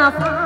enough.